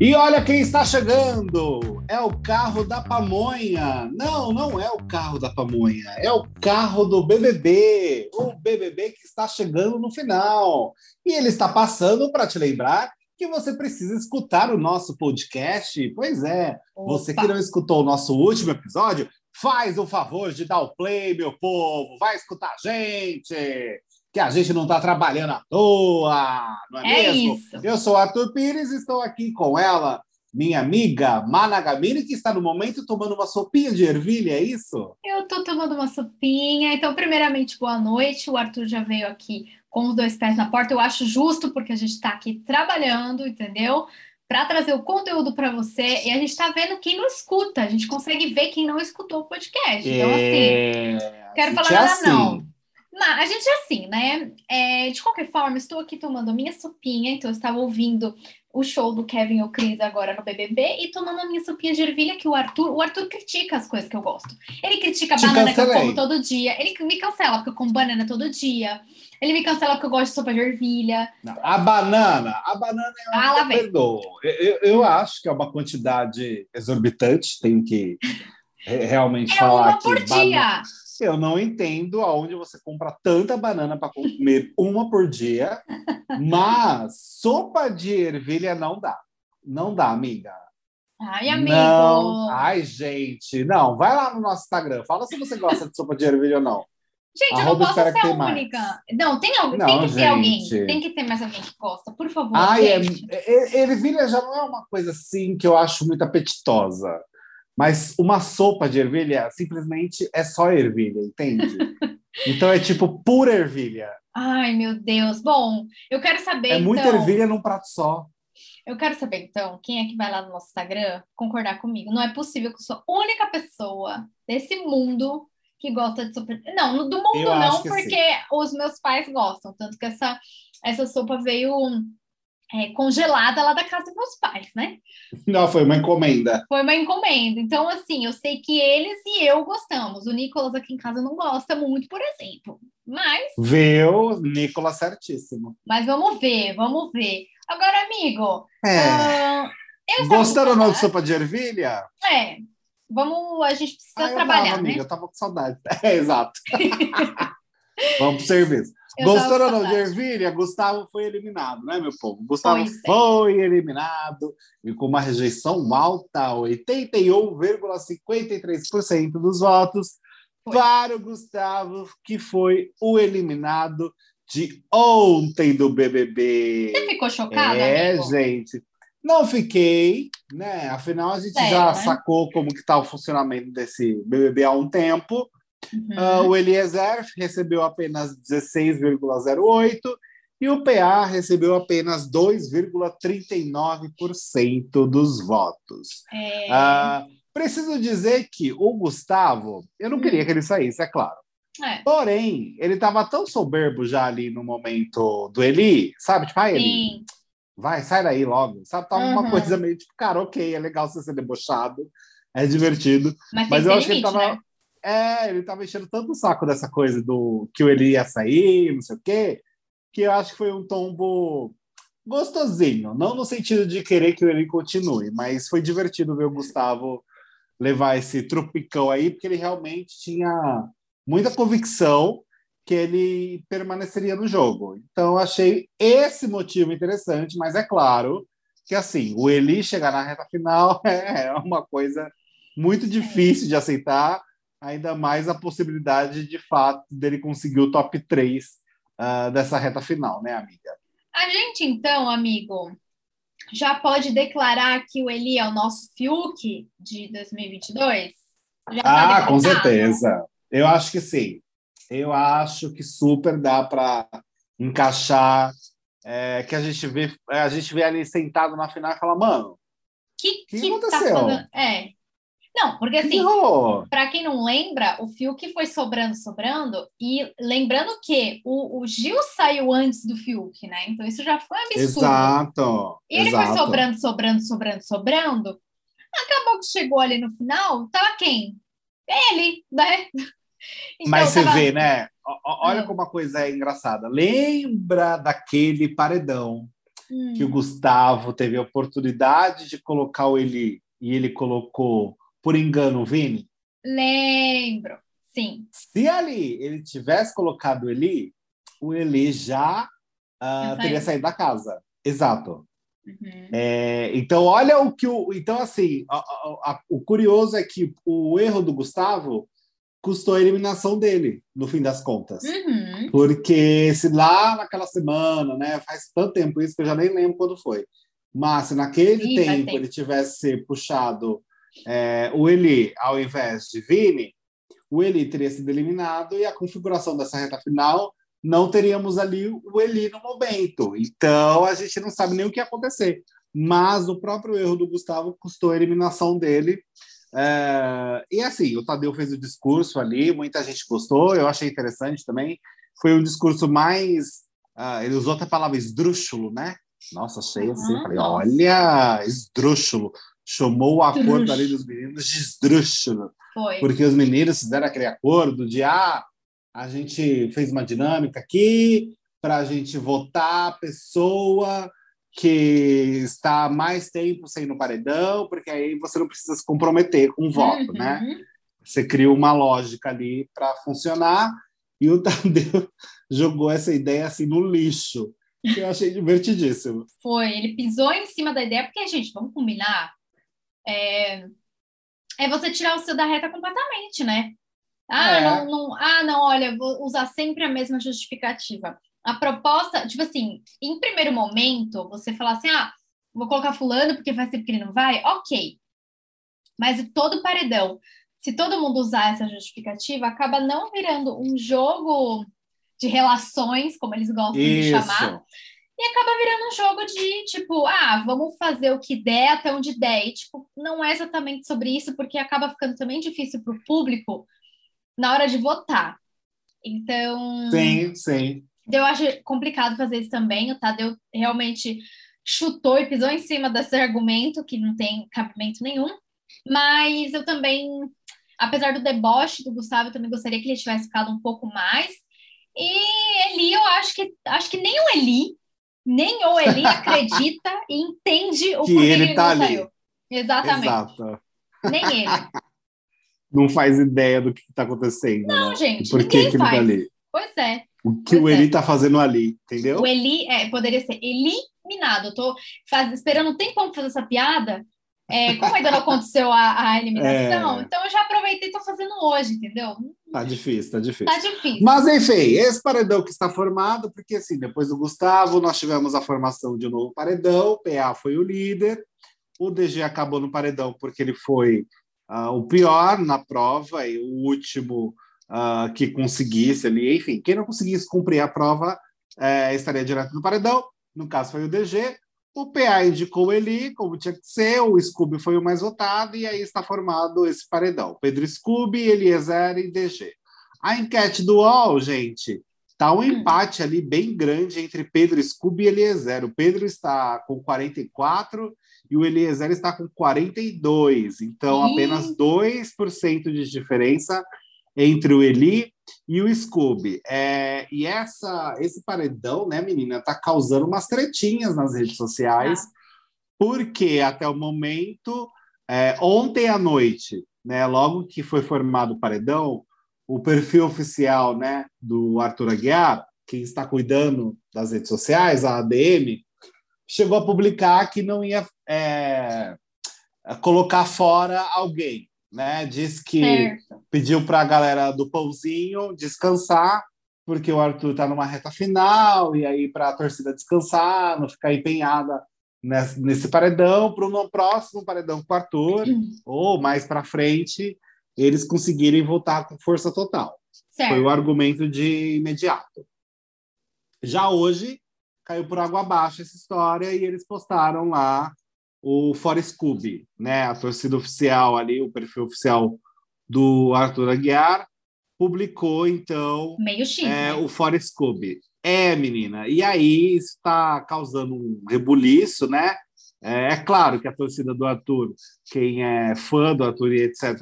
E olha quem está chegando! É o carro da pamonha. Não, não é o carro da pamonha, é o carro do BBB. O BBB que está chegando no final. E ele está passando para te lembrar que você precisa escutar o nosso podcast. Pois é, Opa. você que não escutou o nosso último episódio, faz o favor de dar o play, meu povo. Vai escutar a gente que a gente não está trabalhando à toa, não é, é mesmo? Isso. Eu sou Arthur Pires e estou aqui com ela, minha amiga Mana Gamini, que está no momento tomando uma sopinha de ervilha, é isso? Eu estou tomando uma sopinha. Então, primeiramente, boa noite. O Arthur já veio aqui com os dois pés na porta. Eu acho justo, porque a gente está aqui trabalhando, entendeu? Para trazer o conteúdo para você. E a gente está vendo quem não escuta. A gente consegue ver quem não escutou o podcast. Então, assim, é... quero falar é nada, assim. não. Não, a gente é assim, né? É, de qualquer forma, estou aqui tomando a minha sopinha, então eu estava ouvindo o show do Kevin o Chris agora no BBB e tomando a minha sopinha de ervilha que o Arthur, o Arthur critica as coisas que eu gosto. Ele critica a Te banana cancelei. que eu como todo dia, ele me cancela porque eu como banana todo dia. Ele me cancela porque eu gosto de sopa de ervilha. Não, a banana, a banana é ah, lá vem. Eu, eu, eu acho que é uma quantidade exorbitante, tenho que realmente é falar uma por dia. Eu não entendo aonde você compra tanta banana para comer uma por dia, mas sopa de ervilha não dá. Não dá, amiga. Ai, amigo. Não. Ai, gente. Não, vai lá no nosso Instagram. Fala se você gosta de sopa de ervilha ou não. Gente, Arroba, eu não posso ser a única. Mais. Não, tem, alguém, não, tem que gente. ter alguém. Tem que ter mais alguém que gosta, por favor. Ai, é, é, ervilha já não é uma coisa assim que eu acho muito apetitosa. Mas uma sopa de ervilha simplesmente é só ervilha, entende? então é tipo pura ervilha. Ai, meu Deus. Bom, eu quero saber. É então... muita ervilha num prato só. Eu quero saber, então, quem é que vai lá no nosso Instagram concordar comigo. Não é possível que eu sou a única pessoa desse mundo que gosta de sopa. Não, do mundo eu não, porque sim. os meus pais gostam. Tanto que essa, essa sopa veio é, congelada lá da casa dos meus pais, né? Não, foi uma encomenda. Foi uma encomenda. Então, assim, eu sei que eles e eu gostamos. O Nicolas aqui em casa não gosta muito, por exemplo. Mas. Viu? Nicolas certíssimo. Mas vamos ver, vamos ver. Agora, amigo. É. Uh, Gostaram ou não de sopa de ervilha? É. Vamos, a gente precisa ah, trabalhar, tava, né? Amiga, eu tava com saudade. É, exato. vamos pro serviço. Gostou ou não de ervilha? Gustavo foi eliminado, né, meu povo? Gustavo pois foi é. eliminado e com uma rejeição alta, 81,53% dos votos foi. para o Gustavo, que foi o eliminado de ontem do BBB. Você ficou chocada, É, amigo? gente. Não fiquei, né? Afinal, a gente Sério, já né? sacou como que está o funcionamento desse BBB há um tempo. Uhum. Uh, o Eliezer recebeu apenas 16,08% e o PA recebeu apenas 2,39% dos votos. É... Uh, preciso dizer que o Gustavo, eu não uhum. queria que ele saísse, é claro. É. Porém, ele estava tão soberbo já ali no momento do Eli, sabe? Tipo, ah, Eli, vai, sai daí logo. Sabe? Tava uhum. uma coisa meio tipo, cara, ok, é legal você ser debochado, é divertido. Mas, mas eu acho limite, que ele tava. Né? É, ele tava enchendo tanto o saco dessa coisa do que o Eli ia sair, não sei o quê, que eu acho que foi um tombo gostosinho. Não no sentido de querer que o Eli continue, mas foi divertido ver o Gustavo levar esse tropicão aí, porque ele realmente tinha muita convicção que ele permaneceria no jogo. Então, achei esse motivo interessante, mas é claro que, assim, o Eli chegar na reta final é uma coisa muito difícil de aceitar, ainda mais a possibilidade de fato dele conseguir o top 3 uh, ah, dessa reta final, né, amiga? A gente, então, amigo, já pode declarar que o Eli é o nosso Fiuk de 2022? Já tá ah, com certeza. Eu acho que sim. Eu acho que super dá para encaixar. É, que a gente vê a gente vê ali sentado na final e fala, mano, que, que, que tá aconteceu? Tá é, não, porque assim, para quem não lembra, o Fiuk foi sobrando, sobrando, e lembrando que o, o Gil saiu antes do Fiuk, né? Então isso já foi um absurdo. Exato. E ele exato. foi sobrando, sobrando, sobrando, sobrando. Acabou que chegou ali no final, tava quem? Ele, né? Então, Mas você tava... vê, né? olha como a coisa é engraçada. Lembra daquele paredão hum. que o Gustavo teve a oportunidade de colocar o Eli e ele colocou, por engano, o Vini? Lembro, sim. Se ali ele tivesse colocado o Eli, o Eli já uh, teria saído da casa. Exato. Uhum. É, então, olha o que o. Então, assim, a, a, a, o curioso é que o erro do Gustavo custou a eliminação dele, no fim das contas. Uhum. Porque se lá naquela semana, né, faz tanto tempo isso que eu já nem lembro quando foi. Mas se naquele Ih, tempo, tempo, ele tivesse puxado é, o Eli ao invés de Vini, o Eli teria sido eliminado e a configuração dessa reta final não teríamos ali o Eli no momento. Então a gente não sabe nem o que ia acontecer. Mas o próprio erro do Gustavo custou a eliminação dele. É... E assim, o Tadeu fez o discurso ali, muita gente gostou, eu achei interessante também. Foi um discurso mais. Uh, ele usou até a palavra esdrúxulo, né? Nossa, achei assim, uhum, falei, olha, esdrúxulo. Chamou o acordo ali dos meninos de esdrúxulo. Porque os meninos fizeram aquele acordo de ah, a gente fez uma dinâmica aqui para a gente votar a pessoa que está mais tempo sem no paredão, porque aí você não precisa se comprometer com o voto, né? uhum. né? Você cria uma lógica ali para funcionar e o Tadeu jogou essa ideia assim no lixo, que eu achei divertidíssimo. Foi, ele pisou em cima da ideia, porque, gente, vamos combinar, é, é você tirar o seu da reta completamente, né? Ah, é. não, não, ah, não, olha, vou usar sempre a mesma justificativa. A proposta, tipo assim, em primeiro momento, você falar assim, ah, vou colocar fulano porque faz tempo que ele não vai, ok. Mas todo paredão, se todo mundo usar essa justificativa, acaba não virando um jogo de relações, como eles gostam Isso. de chamar, e acaba virando um jogo de tipo, ah, vamos fazer o que der até onde der. E, tipo, não é exatamente sobre isso, porque acaba ficando também difícil para o público na hora de votar. Então. Sim, sim. Eu acho complicado fazer isso também. O Tadeu realmente chutou e pisou em cima desse argumento, que não tem cabimento nenhum. Mas eu também, apesar do deboche do Gustavo, eu também gostaria que ele tivesse ficado um pouco mais. E Eli, eu acho que acho que nem o Eli, nem o Eli acredita e entende o que ele, tá não ali. saiu. Exatamente. Exato. Nem ele. não faz ideia do que está acontecendo. Não, né? gente, Por que, ele tá ali? Pois é. O que pois o Eli está é. fazendo ali, entendeu? O Eli é, poderia ser eliminado. Eu tô faz, esperando um tempão para fazer essa piada. É, como ainda não aconteceu a, a eliminação, é... então eu já aproveitei e estou fazendo hoje, entendeu? Tá difícil, tá difícil. Tá difícil. Mas enfim, esse paredão que está formado, porque assim, depois do Gustavo, nós tivemos a formação de um novo paredão, o PA foi o líder, o DG acabou no paredão porque ele foi uh, o pior na prova e o último uh, que conseguisse ali, enfim, quem não conseguisse cumprir a prova uh, estaria direto no paredão. No caso foi o DG. O PA indicou o Eli, como tinha que ser, o Scooby foi o mais votado, e aí está formado esse paredão. Pedro Scooby, Eliezer e DG. A enquete do UOL, gente, tá um empate ali bem grande entre Pedro Scooby e Eliezer. O Pedro está com 44 e o Eliezer está com 42. Então, Ih. apenas 2% de diferença entre o Eli e o Scooby. É, e essa, esse paredão, né, menina, está causando umas tretinhas nas redes sociais, ah. porque até o momento, é, ontem à noite, né, logo que foi formado o paredão, o perfil oficial né, do Arthur Aguiar, quem está cuidando das redes sociais, a ADM, chegou a publicar que não ia é, colocar fora alguém, né? Diz que certo. pediu para a galera do pãozinho descansar, porque o Arthur está numa reta final, e aí para a torcida descansar, não ficar empenhada nesse, nesse paredão, para o próximo paredão com o Arthur, ou mais para frente, eles conseguirem voltar com força total. Certo. Foi o argumento de imediato. Já hoje, caiu por água abaixo essa história e eles postaram lá o Forest Scooby, né? A torcida oficial ali, o perfil oficial do Arthur Aguiar, publicou então Meio X, é, né? o Forest Scooby. É, menina. E aí está causando um rebuliço, né? É, é, claro que a torcida do Arthur, quem é fã do Arthur e etc.,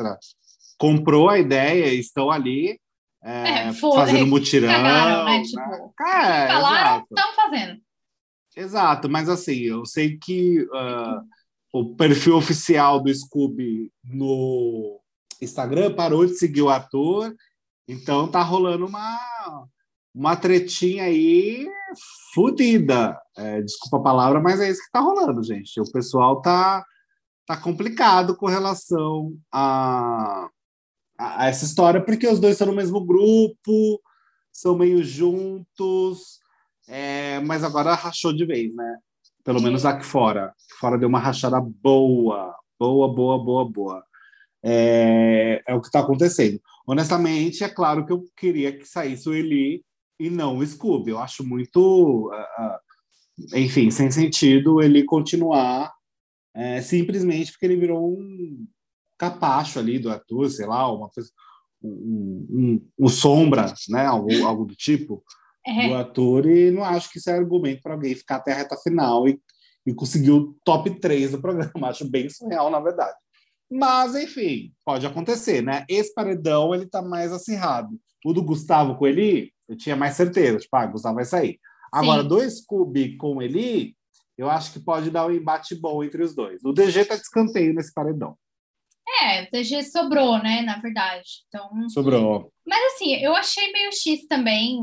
comprou a ideia, estão ali. é, é, fazendo mutirão. Cagaram, né? Tipo, né? É, falaram, estão fazendo. Exato, mas assim, eu sei que uh, o perfil oficial do Scooby no Instagram parou de seguir o ator, então tá rolando uma, uma tretinha aí fodida. É, desculpa a palavra, mas é isso que tá rolando, gente. O pessoal tá, tá complicado com relação a, a, a essa história, porque os dois estão no mesmo grupo, são meio juntos, é, mas agora rachou de vez, né? Pelo menos aqui fora. Fora deu uma rachada boa, boa, boa, boa, boa. É, é o que está acontecendo. Honestamente, é claro que eu queria que saísse o Eli e não o Scooby. Eu acho muito, uh, uh, enfim, sem sentido ele continuar é, simplesmente porque ele virou um capacho ali do ator, sei lá, uma coisa, um, um, um sombra, né, algo, algo do tipo é. do ator, e não acho que isso é argumento para alguém ficar até a reta final e, e conseguir o top 3 do programa. Acho bem surreal, na verdade. Mas, enfim, pode acontecer, né? Esse paredão, ele tá mais acirrado. O do Gustavo com ele, eu tinha mais certeza, tipo, ah, o Gustavo vai sair. Agora, Sim. do Scooby com ele, eu acho que pode dar um embate bom entre os dois. O DG tá de escanteio nesse paredão. É, o DG sobrou, né, na verdade. Então, sobrou. Mas assim, eu achei meio X também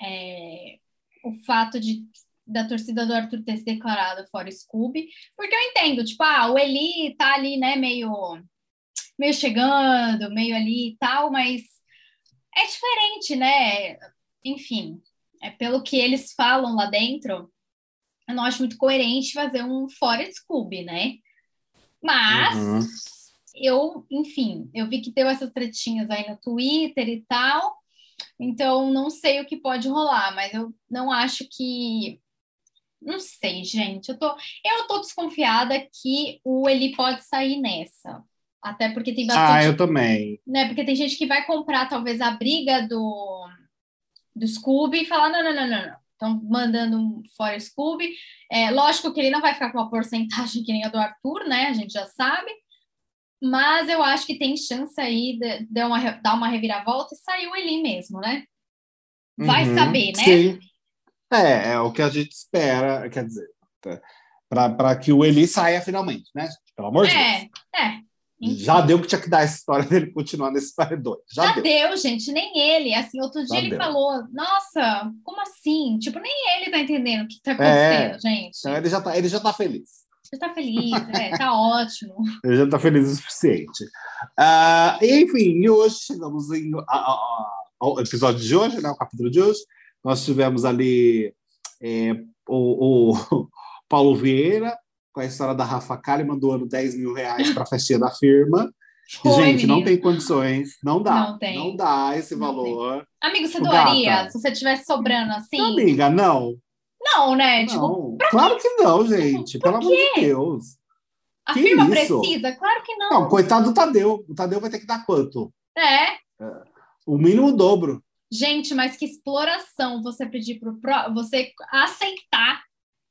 é, o fato de da torcida do Arthur ter se declarado fora Scooby, porque eu entendo, tipo, ah, o Eli tá ali, né, meio, meio chegando, meio ali e tal, mas é diferente, né? Enfim, é pelo que eles falam lá dentro, eu não acho muito coerente fazer um fora Scooby, né? Mas uhum. eu, enfim, eu vi que deu essas tretinhas aí no Twitter e tal. Então, não sei o que pode rolar, mas eu não acho que. Não sei, gente. Eu tô, eu tô desconfiada que o Eli pode sair nessa. Até porque tem bastante. Ah, eu também. Né? Porque tem gente que vai comprar, talvez, a briga do, do Scooby e falar: não, não, não, não, não. Estão mandando um fora Scooby. É, lógico que ele não vai ficar com uma porcentagem que nem a do Arthur, né? A gente já sabe. Mas eu acho que tem chance aí de, de uma, dar uma reviravolta e sair o Eli mesmo, né? Vai uhum, saber, né? Sim. É, é o que a gente espera, quer dizer, para que o Eli saia finalmente, né? Pelo amor de é, Deus. É, Já deu que tinha que dar essa história dele continuar nesse paredão. Já, Já deu. deu. gente, nem ele. Assim, outro dia Já ele deu. falou: Nossa, como assim? Tipo, nem ele tá entendendo o que tá é. acontecendo, é, gente. Então ele já tá, ele já tá feliz. Você está feliz, é, tá ótimo. Ele já está feliz o suficiente. Uh, enfim, e hoje chegamos em, ao episódio de hoje, né, o capítulo de hoje. Nós tivemos ali é, o, o Paulo Vieira com a história da Rafa Kalimann doando 10 mil reais para a festinha da firma. Foi, Gente, menino. não tem condições, não dá. Não, tem. não dá esse não valor. Tem. Amigo, você doaria gata. se você tivesse sobrando assim? Amiga, não. Não, né? Tipo, não, tipo, claro que não, gente. Pelo amor de Deus. A que firma isso? precisa? Claro que não. Não, coitado do Tadeu. O Tadeu vai ter que dar quanto? É. é. O mínimo dobro. Gente, mas que exploração você pedir para você aceitar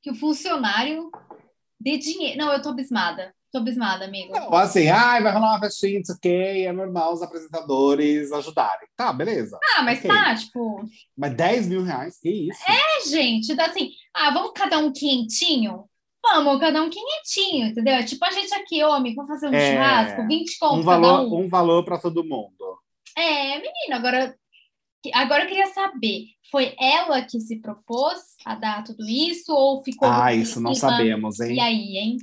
que o funcionário dê dinheiro. Não, eu tô abismada. Tô abismada, amigo. Não, assim, ai, vai rolar uma festinha, isso ok, é normal os apresentadores ajudarem. Tá, beleza. Ah, mas okay. tá, tipo. Mas 10 mil reais, que isso? É, gente, dá assim, ah, vamos cada um quentinho? Vamos, cada um quinhentinho, entendeu? É tipo a gente aqui, homem, vamos fazer um é, churrasco, 20 conto um valor, cada um. Um valor para todo mundo. É, menino, agora, agora eu queria saber, foi ela que se propôs a dar tudo isso ou ficou... Ah, isso não sabemos, hein? E aí, hein?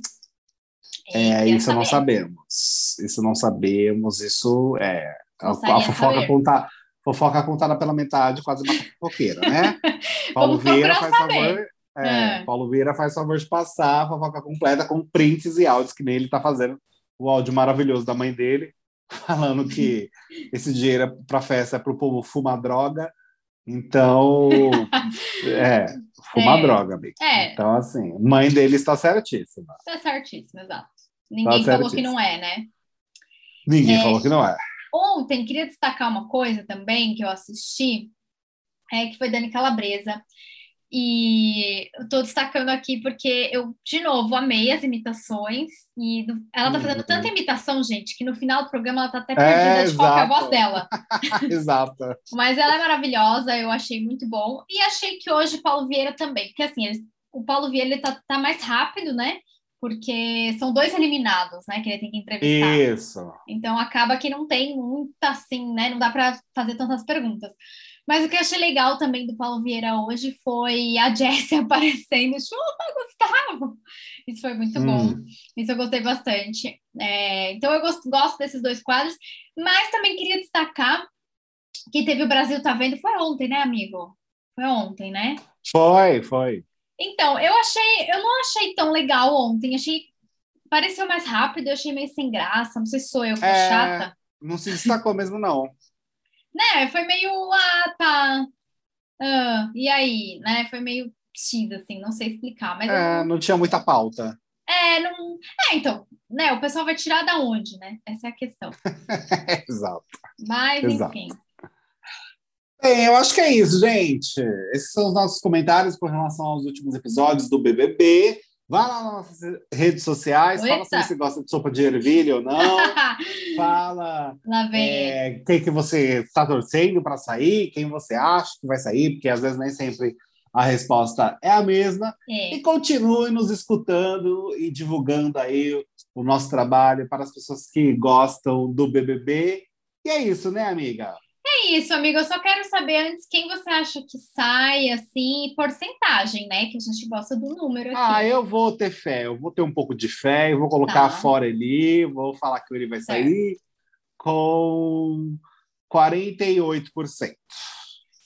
É, isso saber. não sabemos. Isso não sabemos. Isso é. A, a, fofoca, conta, fofoca contada pela metade, quase uma fofoqueira, né? Paulo Vieira faz saber. favor. É, é. Paulo Vieira faz favor de passar a fofoca completa com prints e áudios, que nem ele tá fazendo o áudio maravilhoso da mãe dele, falando que esse dinheiro é para festa é para o povo fumar droga. Então, é, fumar é, droga, amigo. É. Então, assim, mãe dele está certíssima. Está certíssima, exato. Ninguém tá falou que não é, né? Ninguém é, falou que não é. Ontem, queria destacar uma coisa também que eu assisti, é, que foi Dani Calabresa. E eu tô destacando aqui porque eu, de novo, amei as imitações. E ela tá fazendo tanta Uhum. imitação, gente, que no final do programa ela tá até É, perdida de qual é a voz dela. Exato. Mas ela é maravilhosa, eu achei muito bom. E achei que hoje o Paulo Vieira também, porque assim, eles- o Paulo Vieira ele tá, tá mais rápido, né? Porque são dois eliminados, né? Que ele tem que entrevistar. Isso. Então acaba que não tem muita assim, né? Não dá para fazer tantas perguntas. Mas o que eu achei legal também do Paulo Vieira hoje foi a Jessie aparecendo, chupa, Gustavo! Isso foi muito bom. Hum. Isso eu gostei bastante. É, então eu gosto, gosto desses dois quadros, mas também queria destacar que teve o Brasil Tá Vendo, foi ontem, né, amigo? Foi ontem, né? Foi, foi. Então, eu achei, eu não achei tão legal ontem, achei, pareceu mais rápido, eu achei meio sem graça, não sei se sou eu que É. chata. Não se destacou mesmo, não. Né, foi meio, ah, tá, ah, e aí, né, foi meio X, assim, não sei explicar, mas eu É, não- não tinha muita pauta. é, não, é, então, né, o pessoal vai tirar da onde, né, essa é a questão, Exato. mas, Exato. enfim, Bem, eu acho que é isso, gente. Esses são os nossos comentários com relação aos últimos episódios do BBB. Vá lá nas nossas redes sociais, fala se você gosta de sopa de ervilha ou não. fala é, quem que você está torcendo para sair, quem você acha que vai sair, porque às vezes nem sempre a resposta é a mesma. É. E continue nos escutando e divulgando aí o nosso trabalho para as pessoas que gostam do BBB. E é isso, né, amiga? É isso, amigo. Eu só quero saber antes quem você acha que sai, assim, porcentagem, né? Que a gente gosta do número aqui. Ah, eu vou ter fé, eu vou ter um pouco de fé, eu vou colocar Tá. fora ele, vou falar que ele vai sair com 48%.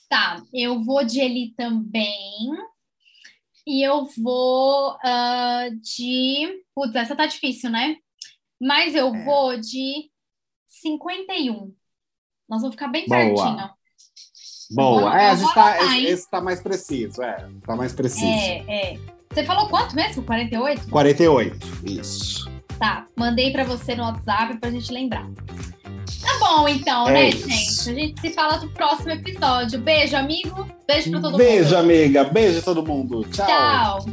Tá, eu vou de Eli também. E eu vou ah, de. Putz, essa tá difícil, né? Mas eu É. vou de 51. Nós vamos ficar bem Boa. pertinho. Boa. é, a gente tá, anotar, esse, hein? esse tá mais preciso, é. Tá mais preciso. É, é. Você falou quanto mesmo? 48? 48, isso. Tá, mandei pra você no WhatsApp pra gente lembrar. Tá bom, então, É né, isso. gente? A gente se fala no próximo episódio. Beijo, amigo. Beijo pra todo Beijo, mundo. amiga. Beijo todo mundo. Tchau. Tchau.